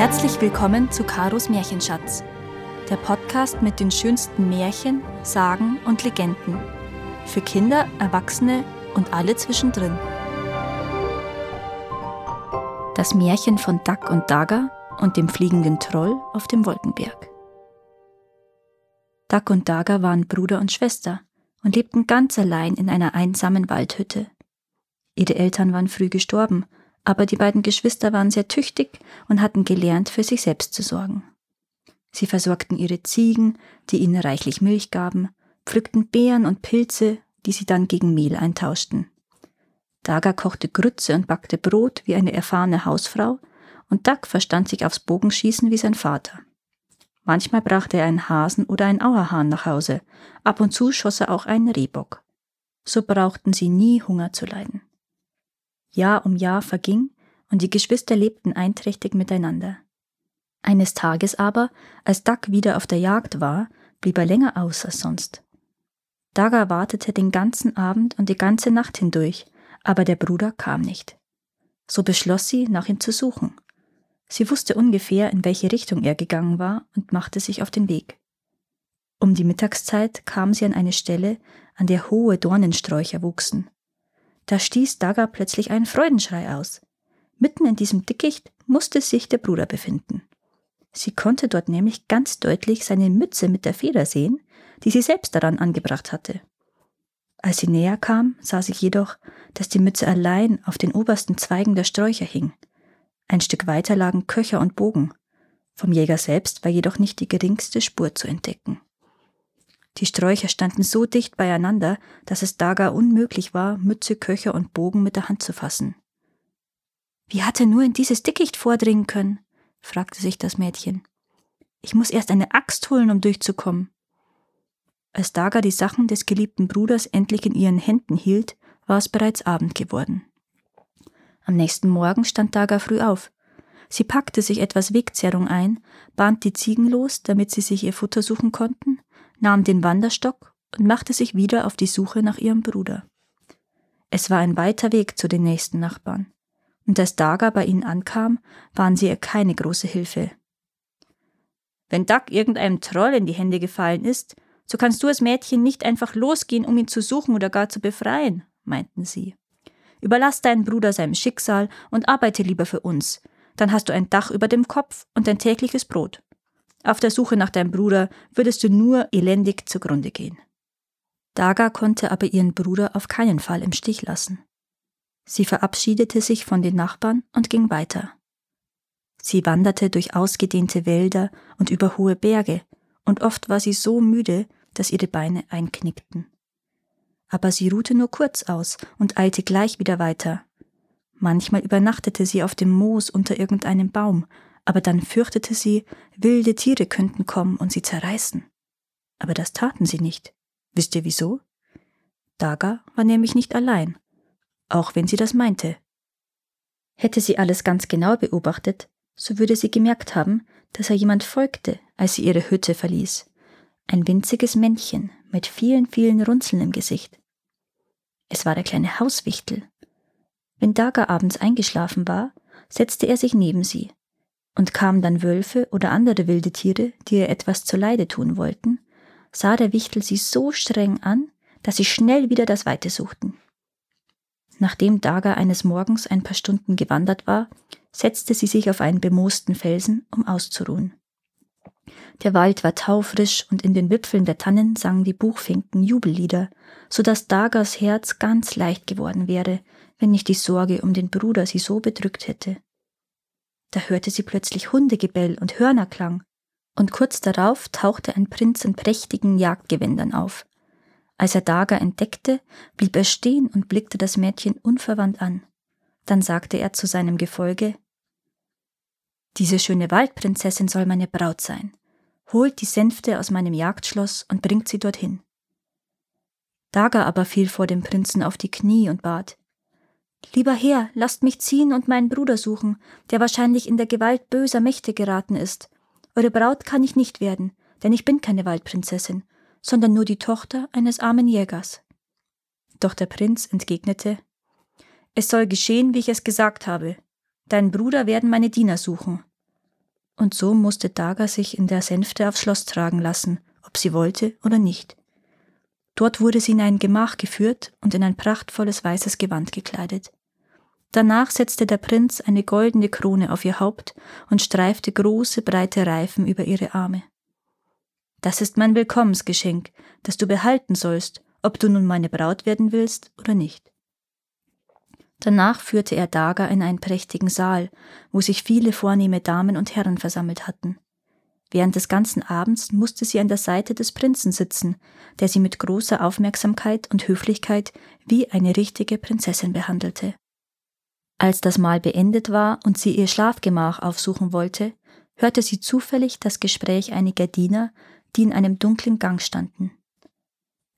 Herzlich willkommen zu Karos Märchenschatz, der Podcast mit den schönsten Märchen, Sagen und Legenden. Für Kinder, Erwachsene und alle zwischendrin. Das Märchen von Duck und Daga und dem fliegenden Troll auf dem Wolkenberg. Duck und Daga waren Bruder und Schwester und lebten ganz allein in einer einsamen Waldhütte. Ihre Eltern waren früh gestorben aber die beiden Geschwister waren sehr tüchtig und hatten gelernt, für sich selbst zu sorgen. Sie versorgten ihre Ziegen, die ihnen reichlich Milch gaben, pflückten Beeren und Pilze, die sie dann gegen Mehl eintauschten. Daga kochte Grütze und backte Brot wie eine erfahrene Hausfrau, und Duck verstand sich aufs Bogenschießen wie sein Vater. Manchmal brachte er einen Hasen oder einen Auerhahn nach Hause, ab und zu schoss er auch einen Rehbock. So brauchten sie nie Hunger zu leiden. Jahr um Jahr verging und die Geschwister lebten einträchtig miteinander. Eines Tages aber, als Duck wieder auf der Jagd war, blieb er länger aus als sonst. Daga wartete den ganzen Abend und die ganze Nacht hindurch, aber der Bruder kam nicht. So beschloss sie, nach ihm zu suchen. Sie wusste ungefähr, in welche Richtung er gegangen war und machte sich auf den Weg. Um die Mittagszeit kam sie an eine Stelle, an der hohe Dornensträucher wuchsen. Da stieß Daga plötzlich einen Freudenschrei aus. Mitten in diesem Dickicht musste sich der Bruder befinden. Sie konnte dort nämlich ganz deutlich seine Mütze mit der Feder sehen, die sie selbst daran angebracht hatte. Als sie näher kam, sah sie jedoch, dass die Mütze allein auf den obersten Zweigen der Sträucher hing. Ein Stück weiter lagen Köcher und Bogen. Vom Jäger selbst war jedoch nicht die geringste Spur zu entdecken. Die Sträucher standen so dicht beieinander, dass es Daga unmöglich war, Mütze, Köcher und Bogen mit der Hand zu fassen. Wie hat er nur in dieses Dickicht vordringen können? fragte sich das Mädchen. Ich muss erst eine Axt holen, um durchzukommen. Als Daga die Sachen des geliebten Bruders endlich in ihren Händen hielt, war es bereits Abend geworden. Am nächsten Morgen stand Daga früh auf. Sie packte sich etwas Wegzerrung ein, band die Ziegen los, damit sie sich ihr Futter suchen konnten, nahm den Wanderstock und machte sich wieder auf die Suche nach ihrem Bruder. Es war ein weiter Weg zu den nächsten Nachbarn, und als Daga bei ihnen ankam, waren sie ihr keine große Hilfe. Wenn Duck irgendeinem Troll in die Hände gefallen ist, so kannst du als Mädchen nicht einfach losgehen, um ihn zu suchen oder gar zu befreien, meinten sie. Überlass deinen Bruder seinem Schicksal und arbeite lieber für uns, dann hast du ein Dach über dem Kopf und ein tägliches Brot. Auf der Suche nach deinem Bruder würdest du nur elendig zugrunde gehen. Daga konnte aber ihren Bruder auf keinen Fall im Stich lassen. Sie verabschiedete sich von den Nachbarn und ging weiter. Sie wanderte durch ausgedehnte Wälder und über hohe Berge, und oft war sie so müde, dass ihre Beine einknickten. Aber sie ruhte nur kurz aus und eilte gleich wieder weiter. Manchmal übernachtete sie auf dem Moos unter irgendeinem Baum aber dann fürchtete sie, wilde Tiere könnten kommen und sie zerreißen. Aber das taten sie nicht. Wisst ihr wieso? Daga war nämlich nicht allein, auch wenn sie das meinte. Hätte sie alles ganz genau beobachtet, so würde sie gemerkt haben, dass er jemand folgte, als sie ihre Hütte verließ. Ein winziges Männchen mit vielen, vielen Runzeln im Gesicht. Es war der kleine Hauswichtel. Wenn Daga abends eingeschlafen war, setzte er sich neben sie und kamen dann Wölfe oder andere wilde Tiere, die ihr etwas zuleide tun wollten, sah der Wichtel sie so streng an, dass sie schnell wieder das Weite suchten. Nachdem Daga eines Morgens ein paar Stunden gewandert war, setzte sie sich auf einen bemoosten Felsen, um auszuruhen. Der Wald war taufrisch und in den Wipfeln der Tannen sangen die Buchfinken Jubellieder, so dass Dagas Herz ganz leicht geworden wäre, wenn nicht die Sorge um den Bruder sie so bedrückt hätte. Da hörte sie plötzlich Hundegebell und Hörnerklang, und kurz darauf tauchte ein Prinz in prächtigen Jagdgewändern auf. Als er Daga entdeckte, blieb er stehen und blickte das Mädchen unverwandt an. Dann sagte er zu seinem Gefolge Diese schöne Waldprinzessin soll meine Braut sein. Holt die Sänfte aus meinem Jagdschloss und bringt sie dorthin. Daga aber fiel vor dem Prinzen auf die Knie und bat Lieber Herr, lasst mich ziehen und meinen Bruder suchen, der wahrscheinlich in der Gewalt böser Mächte geraten ist. Eure Braut kann ich nicht werden, denn ich bin keine Waldprinzessin, sondern nur die Tochter eines armen Jägers. Doch der Prinz entgegnete Es soll geschehen, wie ich es gesagt habe. Deinen Bruder werden meine Diener suchen. und so musste Daga sich in der Sänfte aufs Schloss tragen lassen, ob sie wollte oder nicht. Dort wurde sie in ein Gemach geführt und in ein prachtvolles weißes Gewand gekleidet. Danach setzte der Prinz eine goldene Krone auf ihr Haupt und streifte große, breite Reifen über ihre Arme. Das ist mein Willkommensgeschenk, das du behalten sollst, ob du nun meine Braut werden willst oder nicht. Danach führte er Daga in einen prächtigen Saal, wo sich viele vornehme Damen und Herren versammelt hatten. Während des ganzen Abends musste sie an der Seite des Prinzen sitzen, der sie mit großer Aufmerksamkeit und Höflichkeit wie eine richtige Prinzessin behandelte. Als das Mahl beendet war und sie ihr Schlafgemach aufsuchen wollte, hörte sie zufällig das Gespräch einiger Diener, die in einem dunklen Gang standen.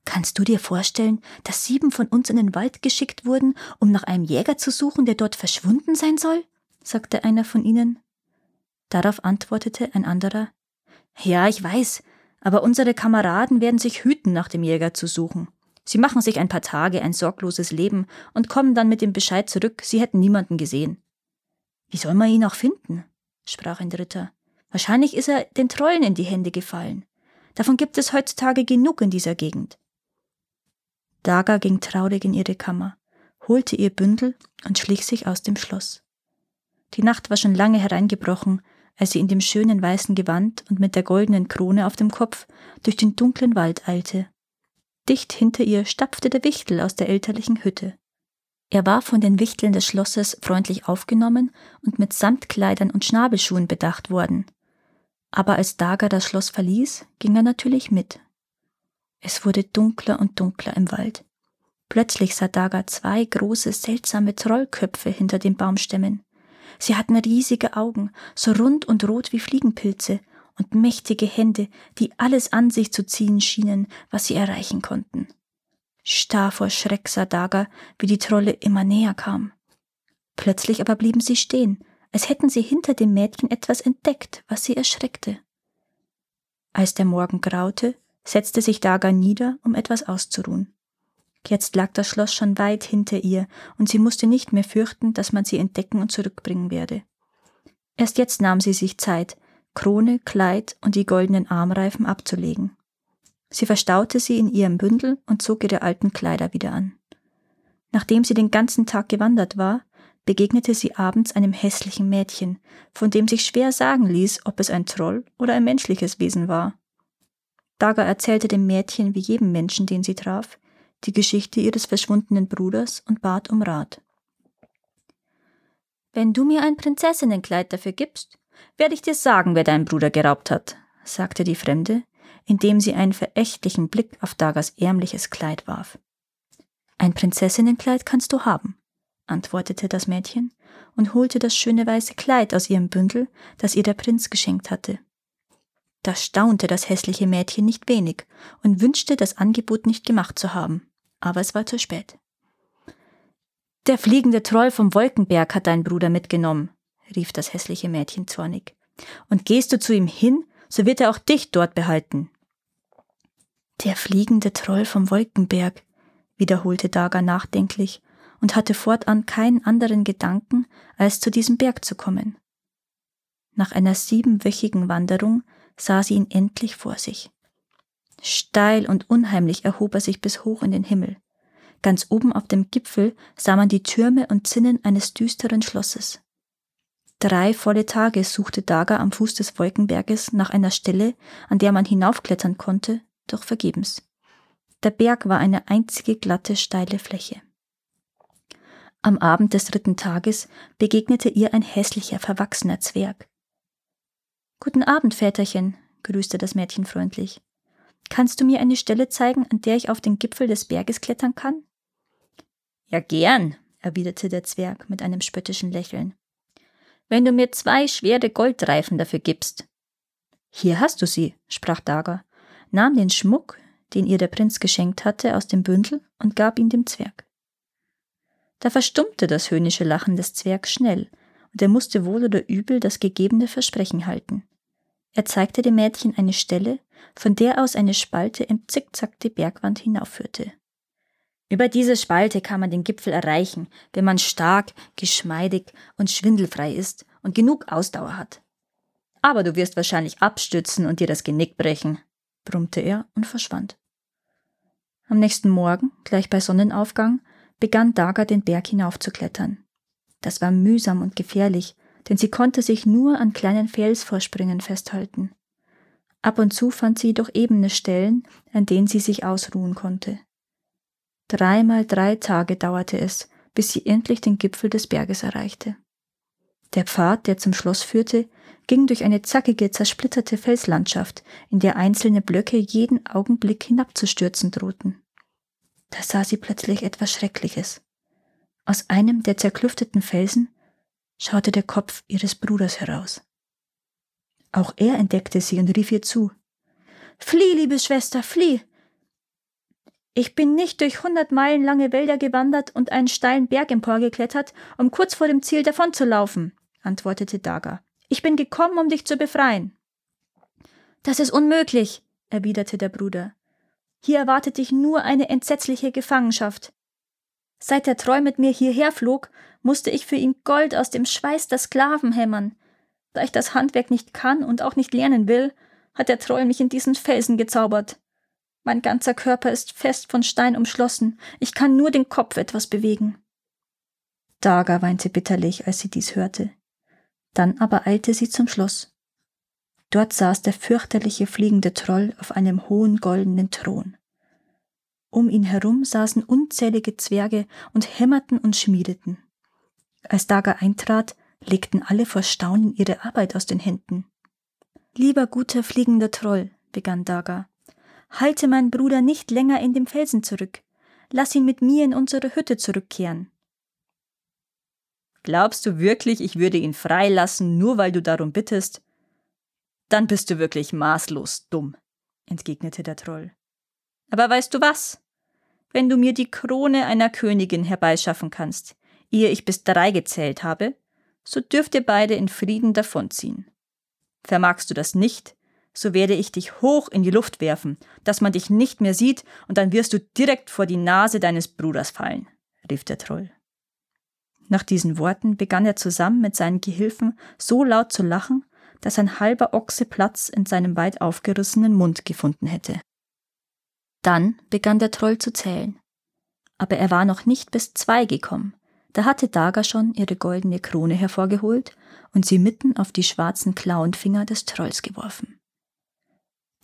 Kannst du dir vorstellen, dass sieben von uns in den Wald geschickt wurden, um nach einem Jäger zu suchen, der dort verschwunden sein soll? sagte einer von ihnen. Darauf antwortete ein anderer Ja, ich weiß, aber unsere Kameraden werden sich hüten, nach dem Jäger zu suchen. Sie machen sich ein paar Tage ein sorgloses Leben und kommen dann mit dem Bescheid zurück, sie hätten niemanden gesehen. Wie soll man ihn auch finden? sprach ein Dritter. Wahrscheinlich ist er den Trollen in die Hände gefallen. Davon gibt es heutzutage genug in dieser Gegend. Daga ging traurig in ihre Kammer, holte ihr Bündel und schlich sich aus dem Schloss. Die Nacht war schon lange hereingebrochen, als sie in dem schönen weißen Gewand und mit der goldenen Krone auf dem Kopf durch den dunklen Wald eilte. Dicht hinter ihr stapfte der Wichtel aus der elterlichen Hütte. Er war von den Wichteln des Schlosses freundlich aufgenommen und mit Samtkleidern und Schnabelschuhen bedacht worden. Aber als Daga das Schloss verließ, ging er natürlich mit. Es wurde dunkler und dunkler im Wald. Plötzlich sah Daga zwei große, seltsame Trollköpfe hinter den Baumstämmen. Sie hatten riesige Augen, so rund und rot wie Fliegenpilze, und mächtige Hände, die alles an sich zu ziehen schienen, was sie erreichen konnten. Starr vor Schreck sah Daga, wie die Trolle immer näher kamen. Plötzlich aber blieben sie stehen, als hätten sie hinter dem Mädchen etwas entdeckt, was sie erschreckte. Als der Morgen graute, setzte sich Daga nieder, um etwas auszuruhen. Jetzt lag das Schloss schon weit hinter ihr, und sie musste nicht mehr fürchten, dass man sie entdecken und zurückbringen werde. Erst jetzt nahm sie sich Zeit, Krone, Kleid und die goldenen Armreifen abzulegen. Sie verstaute sie in ihrem Bündel und zog ihre alten Kleider wieder an. Nachdem sie den ganzen Tag gewandert war, begegnete sie abends einem hässlichen Mädchen, von dem sich schwer sagen ließ, ob es ein Troll oder ein menschliches Wesen war. Daga erzählte dem Mädchen wie jedem Menschen, den sie traf, die Geschichte ihres verschwundenen Bruders und bat um Rat. Wenn du mir ein Prinzessinnenkleid dafür gibst, werde ich dir sagen, wer deinen Bruder geraubt hat, sagte die Fremde, indem sie einen verächtlichen Blick auf Dagas ärmliches Kleid warf. Ein Prinzessinnenkleid kannst du haben, antwortete das Mädchen und holte das schöne weiße Kleid aus ihrem Bündel, das ihr der Prinz geschenkt hatte. Da staunte das hässliche Mädchen nicht wenig und wünschte, das Angebot nicht gemacht zu haben, aber es war zu spät. Der fliegende Troll vom Wolkenberg hat deinen Bruder mitgenommen, rief das hässliche Mädchen zornig. Und gehst du zu ihm hin, so wird er auch dich dort behalten. Der fliegende Troll vom Wolkenberg, wiederholte Daga nachdenklich und hatte fortan keinen anderen Gedanken, als zu diesem Berg zu kommen. Nach einer siebenwöchigen Wanderung sah sie ihn endlich vor sich. Steil und unheimlich erhob er sich bis hoch in den Himmel. Ganz oben auf dem Gipfel sah man die Türme und Zinnen eines düsteren Schlosses. Drei volle Tage suchte Daga am Fuß des Wolkenberges nach einer Stelle, an der man hinaufklettern konnte, doch vergebens. Der Berg war eine einzige glatte, steile Fläche. Am Abend des dritten Tages begegnete ihr ein hässlicher, verwachsener Zwerg. Guten Abend, Väterchen, grüßte das Mädchen freundlich. Kannst du mir eine Stelle zeigen, an der ich auf den Gipfel des Berges klettern kann? Ja, gern, erwiderte der Zwerg mit einem spöttischen Lächeln. Wenn du mir zwei schwere Goldreifen dafür gibst. Hier hast du sie, sprach Daga, nahm den Schmuck, den ihr der Prinz geschenkt hatte, aus dem Bündel und gab ihn dem Zwerg. Da verstummte das höhnische Lachen des Zwergs schnell, und er musste wohl oder übel das gegebene Versprechen halten. Er zeigte dem Mädchen eine Stelle, von der aus eine Spalte im Zickzack die Bergwand hinaufführte. Über diese Spalte kann man den Gipfel erreichen, wenn man stark, geschmeidig und schwindelfrei ist und genug Ausdauer hat. Aber du wirst wahrscheinlich abstützen und dir das Genick brechen, brummte er und verschwand. Am nächsten Morgen, gleich bei Sonnenaufgang, begann Daga den Berg hinaufzuklettern. Das war mühsam und gefährlich, denn sie konnte sich nur an kleinen Felsvorspringen festhalten. Ab und zu fand sie jedoch ebene Stellen, an denen sie sich ausruhen konnte. Dreimal drei Tage dauerte es, bis sie endlich den Gipfel des Berges erreichte. Der Pfad, der zum Schloss führte, ging durch eine zackige, zersplitterte Felslandschaft, in der einzelne Blöcke jeden Augenblick hinabzustürzen drohten. Da sah sie plötzlich etwas Schreckliches. Aus einem der zerklüfteten Felsen schaute der Kopf ihres Bruders heraus. Auch er entdeckte sie und rief ihr zu. Flieh, liebe Schwester, flieh! Ich bin nicht durch hundert Meilen lange Wälder gewandert und einen steilen Berg emporgeklettert, um kurz vor dem Ziel davonzulaufen, antwortete Daga. Ich bin gekommen, um dich zu befreien. Das ist unmöglich, erwiderte der Bruder. Hier erwartet dich nur eine entsetzliche Gefangenschaft. Seit der Treu mit mir hierher flog, musste ich für ihn Gold aus dem Schweiß der Sklaven hämmern. Da ich das Handwerk nicht kann und auch nicht lernen will, hat der Treu mich in diesen Felsen gezaubert. Mein ganzer Körper ist fest von Stein umschlossen, ich kann nur den Kopf etwas bewegen. Daga weinte bitterlich, als sie dies hörte. Dann aber eilte sie zum Schloss. Dort saß der fürchterliche fliegende Troll auf einem hohen goldenen Thron. Um ihn herum saßen unzählige Zwerge und hämmerten und schmiedeten. Als Daga eintrat, legten alle vor Staunen ihre Arbeit aus den Händen. Lieber guter fliegender Troll, begann Daga, halte meinen Bruder nicht länger in dem Felsen zurück. Lass ihn mit mir in unsere Hütte zurückkehren. Glaubst du wirklich, ich würde ihn freilassen, nur weil du darum bittest? Dann bist du wirklich maßlos dumm, entgegnete der Troll. Aber weißt du was? wenn du mir die Krone einer Königin herbeischaffen kannst, ehe ich bis drei gezählt habe, so dürft ihr beide in Frieden davonziehen. Vermagst du das nicht, so werde ich dich hoch in die Luft werfen, dass man dich nicht mehr sieht, und dann wirst du direkt vor die Nase deines Bruders fallen, rief der Troll. Nach diesen Worten begann er zusammen mit seinen Gehilfen so laut zu lachen, dass ein halber Ochse Platz in seinem weit aufgerissenen Mund gefunden hätte. Dann begann der Troll zu zählen. Aber er war noch nicht bis zwei gekommen. Da hatte Daga schon ihre goldene Krone hervorgeholt und sie mitten auf die schwarzen Klauenfinger des Trolls geworfen.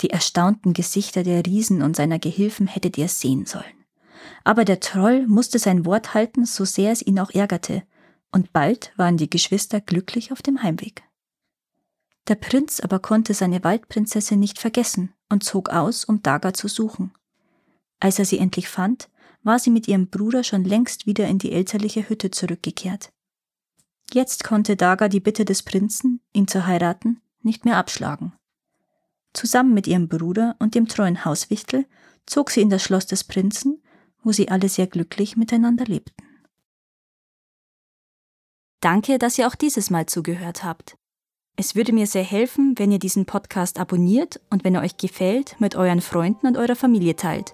Die erstaunten Gesichter der Riesen und seiner Gehilfen hättet ihr sehen sollen. Aber der Troll musste sein Wort halten, so sehr es ihn auch ärgerte, und bald waren die Geschwister glücklich auf dem Heimweg. Der Prinz aber konnte seine Waldprinzessin nicht vergessen und zog aus, um Daga zu suchen. Als er sie endlich fand, war sie mit ihrem Bruder schon längst wieder in die elterliche Hütte zurückgekehrt. Jetzt konnte Daga die Bitte des Prinzen, ihn zu heiraten, nicht mehr abschlagen. Zusammen mit ihrem Bruder und dem treuen Hauswichtel zog sie in das Schloss des Prinzen, wo sie alle sehr glücklich miteinander lebten. Danke, dass ihr auch dieses Mal zugehört habt. Es würde mir sehr helfen, wenn ihr diesen Podcast abonniert und wenn er euch gefällt, mit euren Freunden und eurer Familie teilt.